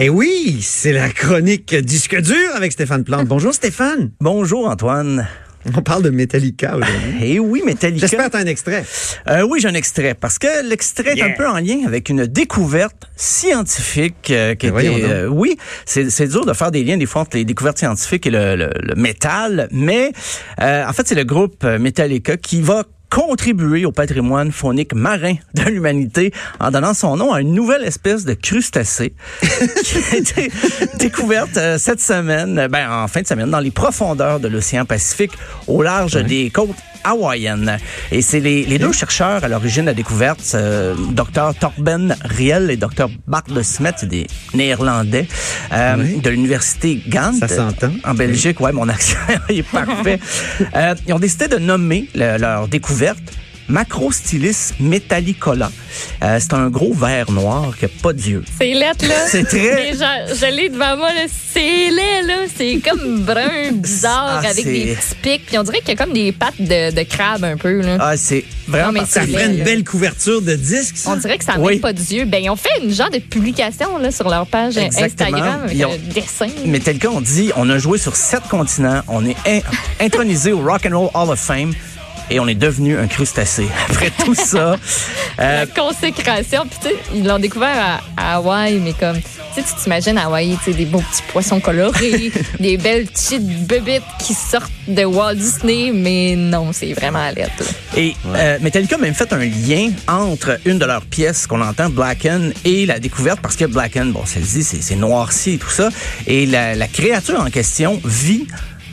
Eh oui, c'est la chronique disque dur avec Stéphane Plante. Bonjour Stéphane. Bonjour Antoine. On parle de Metallica aujourd'hui. Eh oui, Metallica. J'espère que t'as un extrait. Euh, oui, j'ai un extrait parce que l'extrait est un peu en lien avec une découverte scientifique euh, qui Ben était. euh, oui, c'est dur de faire des liens des fois entre les découvertes scientifiques et le, le- le métal, mais euh, en fait, c'est le groupe Metallica qui va contribuer au patrimoine faunique marin de l'humanité en donnant son nom à une nouvelle espèce de crustacé qui a été découverte euh, cette semaine, ben, en fin de semaine, dans les profondeurs de l'océan Pacifique, au large des côtes hawaïennes. Et c'est les, les deux chercheurs à l'origine de la découverte, euh, Dr Torben Riel et Dr Bart de Smet, des Néerlandais euh, Oui. de l'université Gand. Ça s'entend. En Belgique, ouais, mon accent est parfait. Euh, ils ont décidé de nommer le- leur découverte Macrostylis metallicola. Euh, c'est un gros ver noir qui n'a pas d'yeux. C'est lettre, là. C'est très- Mais je, je l'ai devant moi, là. C'est laid, là. C'est comme brun, bizarre, Ah, avec c'est- des petits pics. Puis on dirait qu'il y a comme des pattes de, de crabe un peu, là. Ah, c'est vraiment Non, mais Ça ferait une belle couverture de disque, ça? On dirait que ça n'a Oui. même pas d'yeux. Ben, ils ont fait une genre de publication là, sur leur page Exactement. Instagram avec Ils ont- un dessin. Metallica, on dit, on a joué sur sept continents, on est in- intronisé au Rock and Roll Hall of Fame et on est devenu un crustacé. Après tout ça, euh, La consécration. Puis, tu sais, ils l'ont découvert à, à Hawaï, mais comme, tu sais, tu t'imagines à Hawaï, tu sais, des beaux petits poissons colorés, des belles petites bebites qui sortent de Walt Disney, mais non, c'est vraiment à l'aide. Et euh, Metallica a même fait un lien entre une de leurs pièces qu'on entend, Blacken, et la découverte, parce que Blacken, bon, dit, c'est c'est noirci et tout ça. Et la, la créature en question vit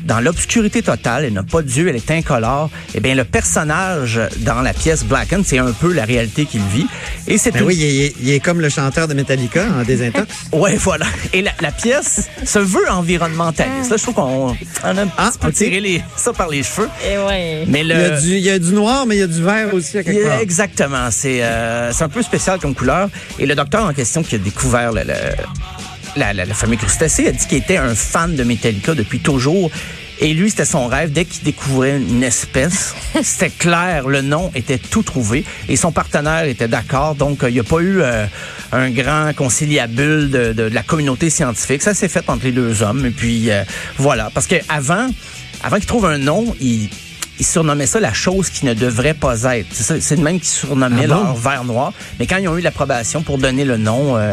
dans l'obscurité totale, elle n'a pas d'yeux, elle est incolore. Eh bien, le personnage dans la pièce Blacken, c'est un peu la réalité qu'il vit. Et c'est Ben une- oui, il est, il est comme le chanteur de Metallica en désintox. Ouais, voilà. Et la, la pièce se veut environnementaliste. Là, je trouve qu'on on a un Ah, petit peu ok. tiré les, ça par les cheveux. Et ouais. Mais Il le, y, a du, il y a du noir, mais il y a du vert aussi à quelque part. Exactement. C'est euh, c'est un peu spécial comme couleur. Et le docteur en question qui a découvert le, le, la, la- le fameux crustacé a dit qu'il était un fan de Metallica depuis toujours. Et lui, c'était son rêve. Dès qu'il découvrait une espèce, c'était clair, le nom était tout trouvé. Et son partenaire était d'accord. Donc, euh, il n'y a pas eu euh, un grand conciliabule de, de- de la communauté scientifique. Ça s'est fait entre les deux hommes. Et puis, euh, voilà. Parce que avant, avant qu'il trouve un nom, il ils surnommaient ça la chose qui ne devrait pas être. C'est de même qu'ils surnommaient Ah bon? leur verre noir. Mais quand ils ont eu l'approbation pour donner le nom euh,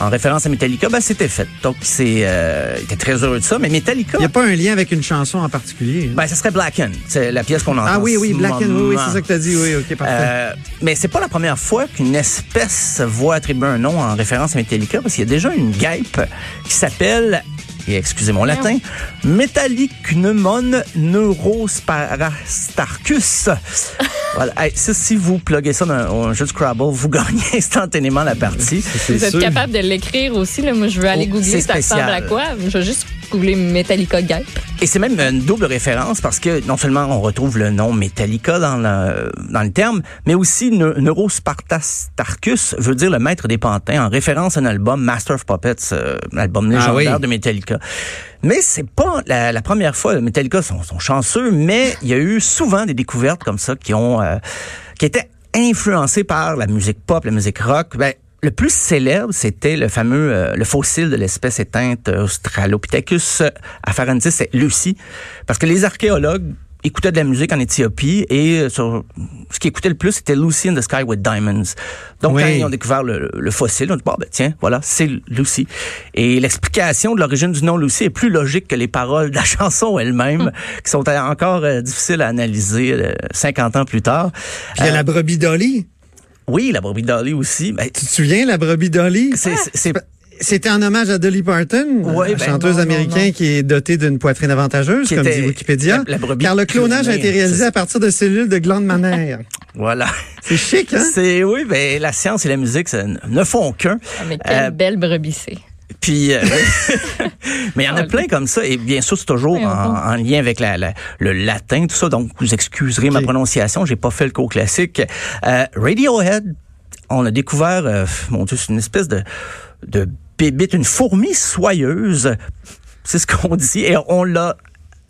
en référence à Metallica, ben c'était fait. Donc c'est, euh, ils étaient très heureux de ça. Mais Metallica, Il n'y a pas un lien avec une chanson en particulier. hein? ben ça serait Blacken. C'est la pièce qu'on entend. ah oui, oui, ce Black and oui, oui, c'est ça que tu as dit. Oui, OK, parfait. Euh, mais c'est pas la première fois qu'une espèce voit attribuer un nom en référence à Metallica, parce qu'il y a déjà une guêpe qui s'appelle, et excusez mon latin, Metallicnumon neurosparastarcus. voilà. Hey, ça, si vous pluguez ça dans un, un jeu de Scrabble, vous gagnez instantanément la partie. Vous êtes sûr. capable de l'écrire aussi. Là. Moi, je veux aller Oh, googler ça ressemble à quoi. Je vais juste googler Metallica Guêpe. Et c'est même une double référence parce que non seulement on retrouve le nom Metallica dans le, dans le terme, mais aussi ne- Neurospartastarcus veut dire le maître des pantins en référence à un album Master of Puppets, euh, l'album légendaire Ah oui. de Metallica. Mais c'est pas la, la première fois. Metallica sont, sont chanceux, mais il y a eu souvent des découvertes comme ça qui ont euh, qui étaient influencées par la musique pop, la musique rock. Ben, le plus célèbre, c'était le fameux euh, le fossile de l'espèce éteinte euh, Australopithecus afarensis, c'est Lucie, parce que les archéologues écoutaient de la musique en Éthiopie et euh, sur, ce qui écoutait le plus, c'était Lucy in the Sky with Diamonds. Donc, Oui. quand ils ont découvert le, le fossile, on dit, bon, ben, tiens, voilà, c'est Lucy. Et l'explication de l'origine du nom Lucy est plus logique que les paroles de la chanson elle-même, qui sont encore euh, difficiles à analyser euh, 50 ans plus tard. Puis il y a Euh, la brebis Dolly. Oui, la brebis Dolly aussi. Ben, Tu te souviens, la brebis Dolly? c'est, c'est- c'est- C'était en hommage à Dolly Parton, Ouais, la ben chanteuse non, américaine non. qui est dotée d'une poitrine avantageuse, Qui comme dit Wikipédia. la- la brebis car le clonage a été réalisé à partir de cellules de glandes mammaires. Voilà. C'est chic, hein? C'est oui, ben la science et la musique ça ne font qu'un. Ah, mais quelle Euh, belle brebis c'est. Puis, euh, mais il y en a plein comme ça. Et bien sûr, c'est toujours en, lien avec la, la- le latin, tout ça. Donc, vous excuserez ma prononciation. J'ai pas fait le cours classique. Euh, Radiohead, on a découvert, euh, mon Dieu, c'est une espèce de, de bébite, une fourmi soyeuse. C'est ce qu'on dit. Et on l'a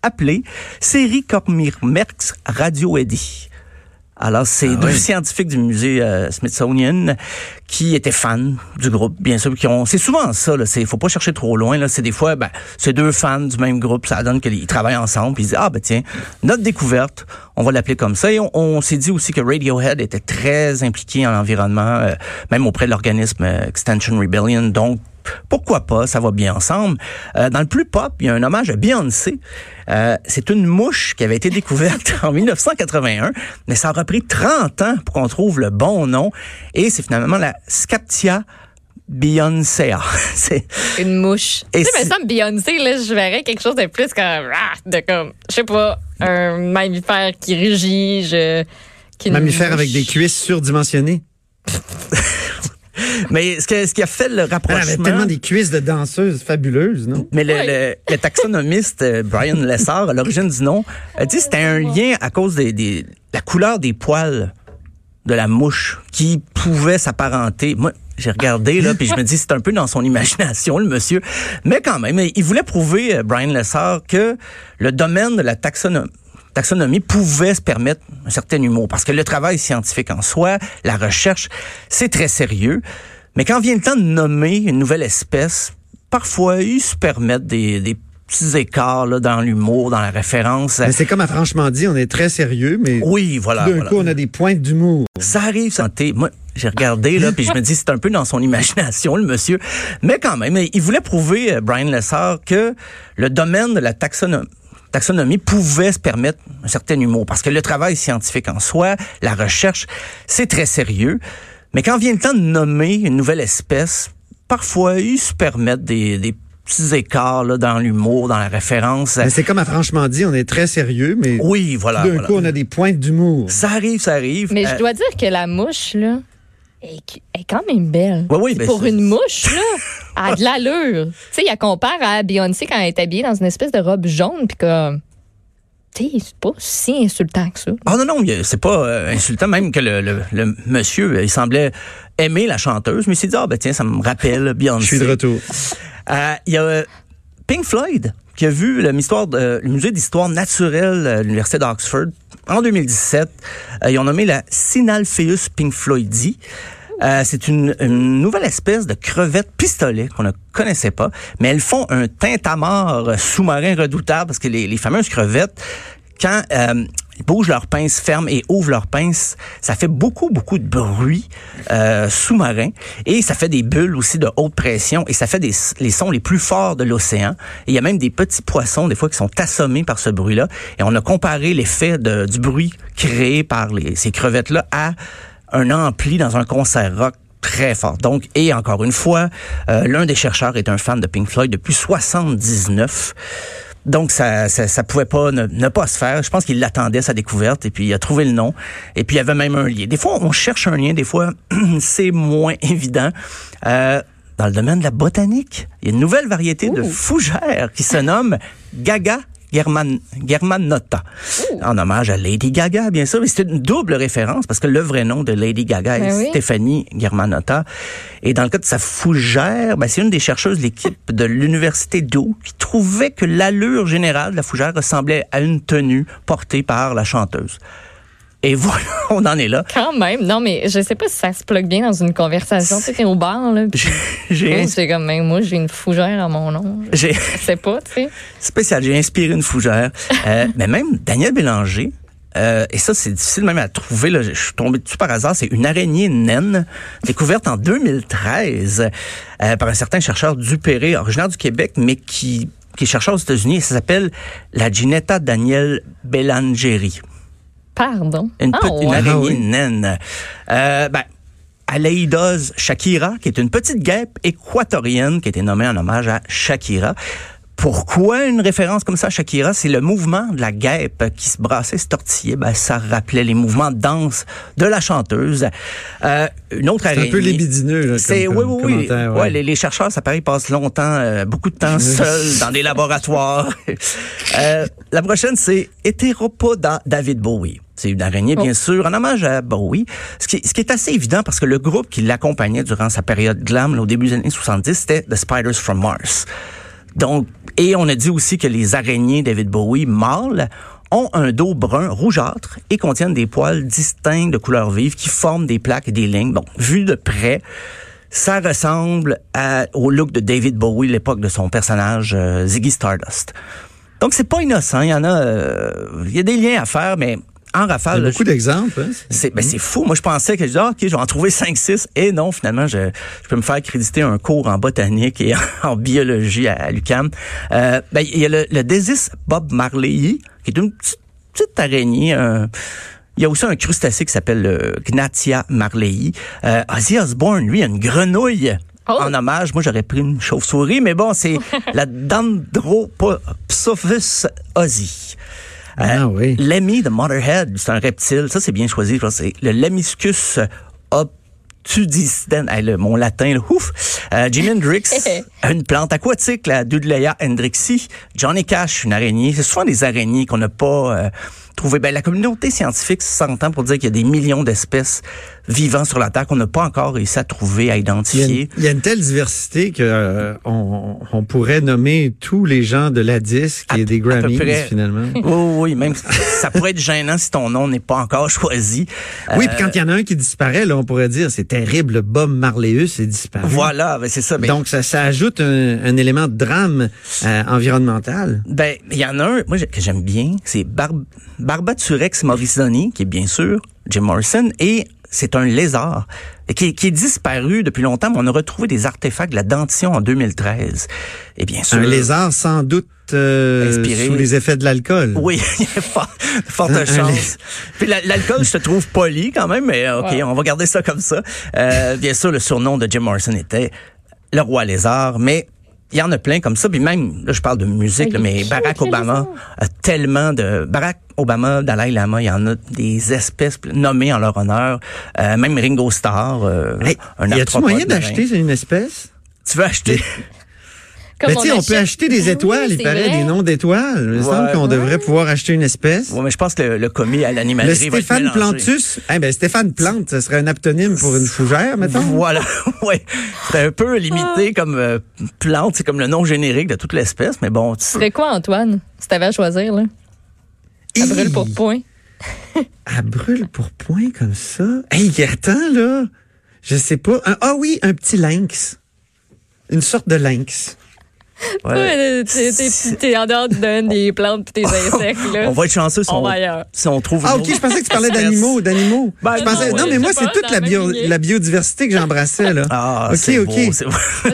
appelé série Cormyrmex radioedi. Alors, c'est Ah deux oui. scientifiques du musée euh, Smithsonian qui étaient fans du groupe, bien sûr, qui ont. C'est souvent ça. Là, c'est faut pas chercher trop loin. Là, c'est des fois, ben, c'est deux fans du même groupe. Ça donne qu'ils travaillent ensemble. Puis ils disent ah ben tiens, notre découverte, on va l'appeler comme ça. Et on, on s'est dit aussi que Radiohead était très impliqué en environnement, euh, même auprès de l'organisme euh, Extension Rebellion. Donc pourquoi pas, ça va bien ensemble. Euh, dans le plus pop, il y a un hommage à Beyoncé. Euh, c'est une mouche qui avait été découverte en 1981, mais ça aura pris 30 ans pour qu'on trouve le bon nom. Et c'est finalement la Scaptia Beyoncéa. c'est Une mouche. Et tu sais, si- me semble Beyoncé, là, je verrais quelque chose de plus comme, ah, de comme, je sais pas, un mammifère qui rugit, je, qui Mammifère avec des cuisses surdimensionnées. mais ce, que- ce qui a fait le Elle avait rapprochement. tellement des cuisses de danseuses fabuleuses, non? Mais le, Oui. le- le taxonomiste euh, Brian Lessard, à l'origine du nom, a dit que c'était un lien à cause des la couleur des poils de la mouche qui pouvait s'apparenter. Moi, j'ai regardé là, puis je me dis c'est un peu dans son imagination le monsieur, mais quand même, il voulait prouver euh, Brian Lessard que le domaine de la taxonomie taxonomie pouvait se permettre un certain humour parce que le travail scientifique en soi, la recherche, c'est très sérieux. Mais quand vient le temps de nommer une nouvelle espèce, parfois ils se permettent des, des petits écarts là, dans l'humour, dans la référence. Mais c'est comme à franchement dit, on est très sérieux, mais Oui, voilà. d'un voilà. coup, on a des pointes d'humour. Ça arrive, santé. Moi, j'ai regardé là, puis je me dis c'est un peu dans son imagination le monsieur, mais quand même, il voulait prouver euh, Brian Lessard que le domaine de la taxonomie taxonomie pouvait se permettre un certain humour parce que le travail scientifique en soi, la recherche, c'est très sérieux. Mais quand vient le temps de nommer une nouvelle espèce, parfois ils se permettent des, des petits écarts là, dans l'humour, dans la référence. Mais c'est comme à franchement dit, on est très sérieux, mais Oui, voilà. d'un voilà. coup, on a des pointes d'humour. Ça arrive, ça arrive. Mais Euh, je dois dire que la mouche, là, est, est quand même belle. Ouais, oui, ben, Pour c'est- une mouche, là, elle a de l'allure. Tu sais, il la compare à Beyoncé quand elle est habillée dans une espèce de robe jaune, puis comme, tu sais, c'est pas si insultant que ça. Ah non, non, c'est pas euh, insultant, même que le, le, le monsieur, euh, il semblait aimer la chanteuse, mais il s'est dit, ah ben tiens, ça me rappelle Beyoncé. Je suis de retour. Euh, Il y a euh, Pink Floyd qui a vu le, histoire de- le musée d'histoire naturelle de l'Université d'Oxford en 2017. Euh, ils ont nommé la Sinalpheus Pink Floydi. Euh, c'est une, une nouvelle espèce de crevette pistolet qu'on ne connaissait pas, mais elles font un tintamarre sous-marin redoutable parce que les, les fameuses crevettes, quand euh, ils bougent leurs pinces fermes et ouvrent leurs pinces, ça fait beaucoup, beaucoup de bruit euh, sous-marin et ça fait des bulles aussi de haute pression et ça fait des, les sons les plus forts de l'océan. Il y a même des petits poissons, des fois, qui sont assommés par ce bruit-là. Et on a comparé l'effet du bruit créé par les, ces crevettes-là à un ampli dans un concert rock très fort. Donc, et encore une fois, euh, l'un des chercheurs est un fan de Pink Floyd depuis 79. Donc, ça, ça, ça pouvait pas ne, ne pas se faire. Je pense qu'il l'attendait, sa découverte, et puis il a trouvé le nom. Et puis, il y avait même un lien. Des fois, on cherche un lien, des fois, c'est moins évident. Euh, dans le domaine de la botanique, il y a une nouvelle variété de fougères qui se nomme Gaga German, Germanota. En hommage à Lady Gaga, bien sûr. Mais c'est une double référence parce que le vrai nom de Lady Gaga est Ben oui. Stéphanie Germanotta. Et dans le cas de sa fougère, ben, c'est une des chercheuses de l'équipe de l'Université d'Où qui trouvait que l'allure générale de la fougère ressemblait à une tenue portée par la chanteuse. Et voilà, on en est là. Quand même. Non, mais je sais pas si ça se plug bien dans une conversation. Tu sais, au bar, là. J'ai c'est comme, même moi, j'ai une fougère à mon nom. Je sais pas, tu sais. spécial, j'ai inspiré une fougère. Euh, mais même Daniel Bélanger, euh, et ça c'est difficile même à trouver, là, je suis tombé dessus par hasard, c'est une araignée naine découverte en 2013 euh, par un certain chercheur Dupéré, originaire du Québec, mais qui, qui est chercheur aux États-Unis, ça s'appelle la Ginetta Daniel Bélangeri. Pardon? Une, Ah, petite- une ouais. araignée Ah oui. naine. Euh, ben, Aleidos Shakira, qui est une petite guêpe équatorienne qui a été nommée en hommage à Shakira. Pourquoi une référence comme ça à Shakira? C'est le mouvement de la guêpe qui se brassait, se tortillait. Ben, ça rappelait les mouvements de danse de la chanteuse. Euh, une autre C'est un peu libidineux, là, C'est comme, oui, oui, oui. commentaire, Ouais, ouais. les, les chercheurs, ça paraît, passent longtemps, euh, beaucoup de temps seuls dans des laboratoires. Euh, la prochaine, c'est Hétéropoda David Bowie. C'est une araignée, bien sûr, en hommage à Bowie. Ce qui, ce qui est assez évident parce que le groupe qui l'accompagnait durant sa période glam, là, au début des années 70, c'était The Spiders from Mars. Donc, et on a dit aussi que les araignées David Bowie mâles ont un dos brun rougeâtre et contiennent des poils distincts de couleur vive qui forment des plaques et des lignes. Bon, vu de près, ça ressemble à- au look de David Bowie, l'époque de son personnage euh, Ziggy Stardust. Donc c'est pas innocent, il y en a, euh, il y a des liens à faire, mais en Il y a rafale, là, beaucoup d'exemples. hein. c'est ben c'est fou. Moi je pensais que je disais, ah, OK, je vais en trouver 5 6 et non, finalement je, je peux me faire créditer un cours en botanique et en biologie à, à l'UQAM. Euh, ben il y a le, le Desis Bob Marley qui est une petite, petite araignée il y a aussi un crustacé qui s'appelle le Gnathia marleyi. Euh, Ozzy Osbourne, lui, a une grenouille Oh. en hommage. Moi, j'aurais pris une chauve-souris, mais bon, c'est la Dendropsophis ozzy. Ah oui. L'ami de Motherhead, c'est un reptile. Ça, c'est bien choisi. Je pense que c'est le Lemmiscus. Hey, le, mon latin, là, ouf. Euh, Jimi Hendrix, une plante aquatique, la Dudleya hendrixi. Johnny Cash, une araignée. C'est souvent des araignées qu'on n'a pas euh, trouvées. Ben, la communauté scientifique s'entend pour dire qu'il y a des millions d'espèces vivant sur la Terre qu'on n'a pas encore réussi à trouver, à Il y, a une, identifier. il y a une telle diversité que euh, on, on pourrait nommer tous les gens de la disque et des à Grammys finalement. Oui, oui, même ça pourrait être gênant si ton nom n'est pas encore choisi. Oui, Euh, puis quand il y en a un qui disparaît, là, on pourrait dire c'est terrible, Bob Marleus est disparu. Voilà, ben, c'est ça. Ben, Donc ça, ça ajoute un, un élément de drame euh, environnemental. Ben, il y en a un, moi, que j'aime bien, c'est Barb Barbaturex morrisoni, qui est bien sûr Jim Morrison, et c'est un lézard qui, est- qui est disparu depuis longtemps, mais on a retrouvé des artefacts de la dentition en 2013. Et bien sûr... Un lézard sans doute euh, Inspiré. sous les effets de l'alcool. Oui, il y a fort- un chances. Puis la- l'alcool, je te trouve poli quand même, mais euh, OK, Ouais. on va garder ça comme ça. Euh, bien sûr, le surnom de Jim Morrison était le roi lézard, mais il y en a plein comme ça. Puis même, là, je parle de musique, là, mais Barack Obama a tellement de... Barack Obama, Dalai Lama, il y en a des espèces nommées en leur honneur. Euh, même Ringo Starr, euh, Hey, un y a-tu arthropode moyen d'acheter une espèce? Tu veux acheter? Mais tu sais, on peut acheter des Oui, étoiles, il c'est paraît, vrai. des noms d'étoiles. Il me semble Ouais. qu'on devrait pouvoir acheter une espèce. Ouais, mais je pense que le, le commis à Le l'animalerie va être Stéphane. Plantus, eh ben Stéphane Plante, ce serait un aptonyme pour une fougère, mettons. Voilà, ouais. C'est un peu limité comme euh, plante, c'est comme le nom générique de toute l'espèce, mais bon, tu ferais quoi, Antoine, si t'avais à choisir, là? À brûle pour point. À brûle pour point comme ça? Hey, attends, là. Je sais pas. Un- ah oui, un petit lynx. Une sorte de lynx. ouais. T'es- en dehors du domaine des plantes pis des insectes, là. on va être chanceux si On on, va ailleurs. si on trouve. Ah, ok, je pensais que tu parlais d'animaux, d'animaux. Ben, je pensais, non, mais moi, c'est toute la, la bio- biodiversité que j'embrassais, là. Ah, ok, c'est ok.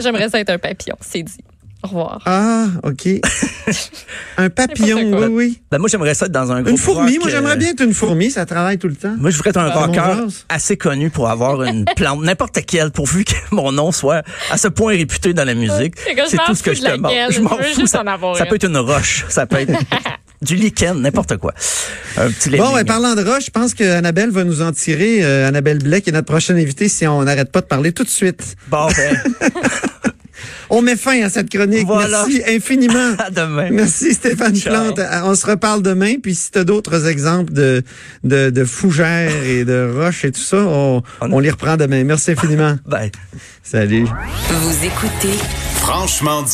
J'aimerais ça être un papillon, c'est dit. Au revoir. Ah, ok. un papillon, oui, oui. Ben, moi, j'aimerais ça être dans un groupe Une fourmi, rock, moi, euh, j'aimerais bien être une fourmi, ça travaille tout le temps. Moi, je voudrais être un Ah, rocker assez connu pour avoir une plante, n'importe quelle, pourvu que mon nom soit à ce point réputé dans la musique. C'est que je C'est m'en tout ce que je te demande. Je m'en fous. juste Ça, en avoir ça peut être une roche, ça peut être du lichen, n'importe quoi. Un petit Bon, ben, parlant de roche, je pense que Annabelle va nous en tirer. Euh, Annabelle Blais, qui est notre prochaine invitée, si on n'arrête pas de parler tout de suite. Bon, ben, On met fin à cette chronique. Voilà. Merci infiniment. à demain. Merci Stéphane Ciao. Plante. Euh, On se reparle demain. Puis si tu as d'autres exemples de, de, de fougères et de roches et tout ça, on, on les reprend demain. Merci infiniment. Bye. Salut. Vous écoutez Franchement dit.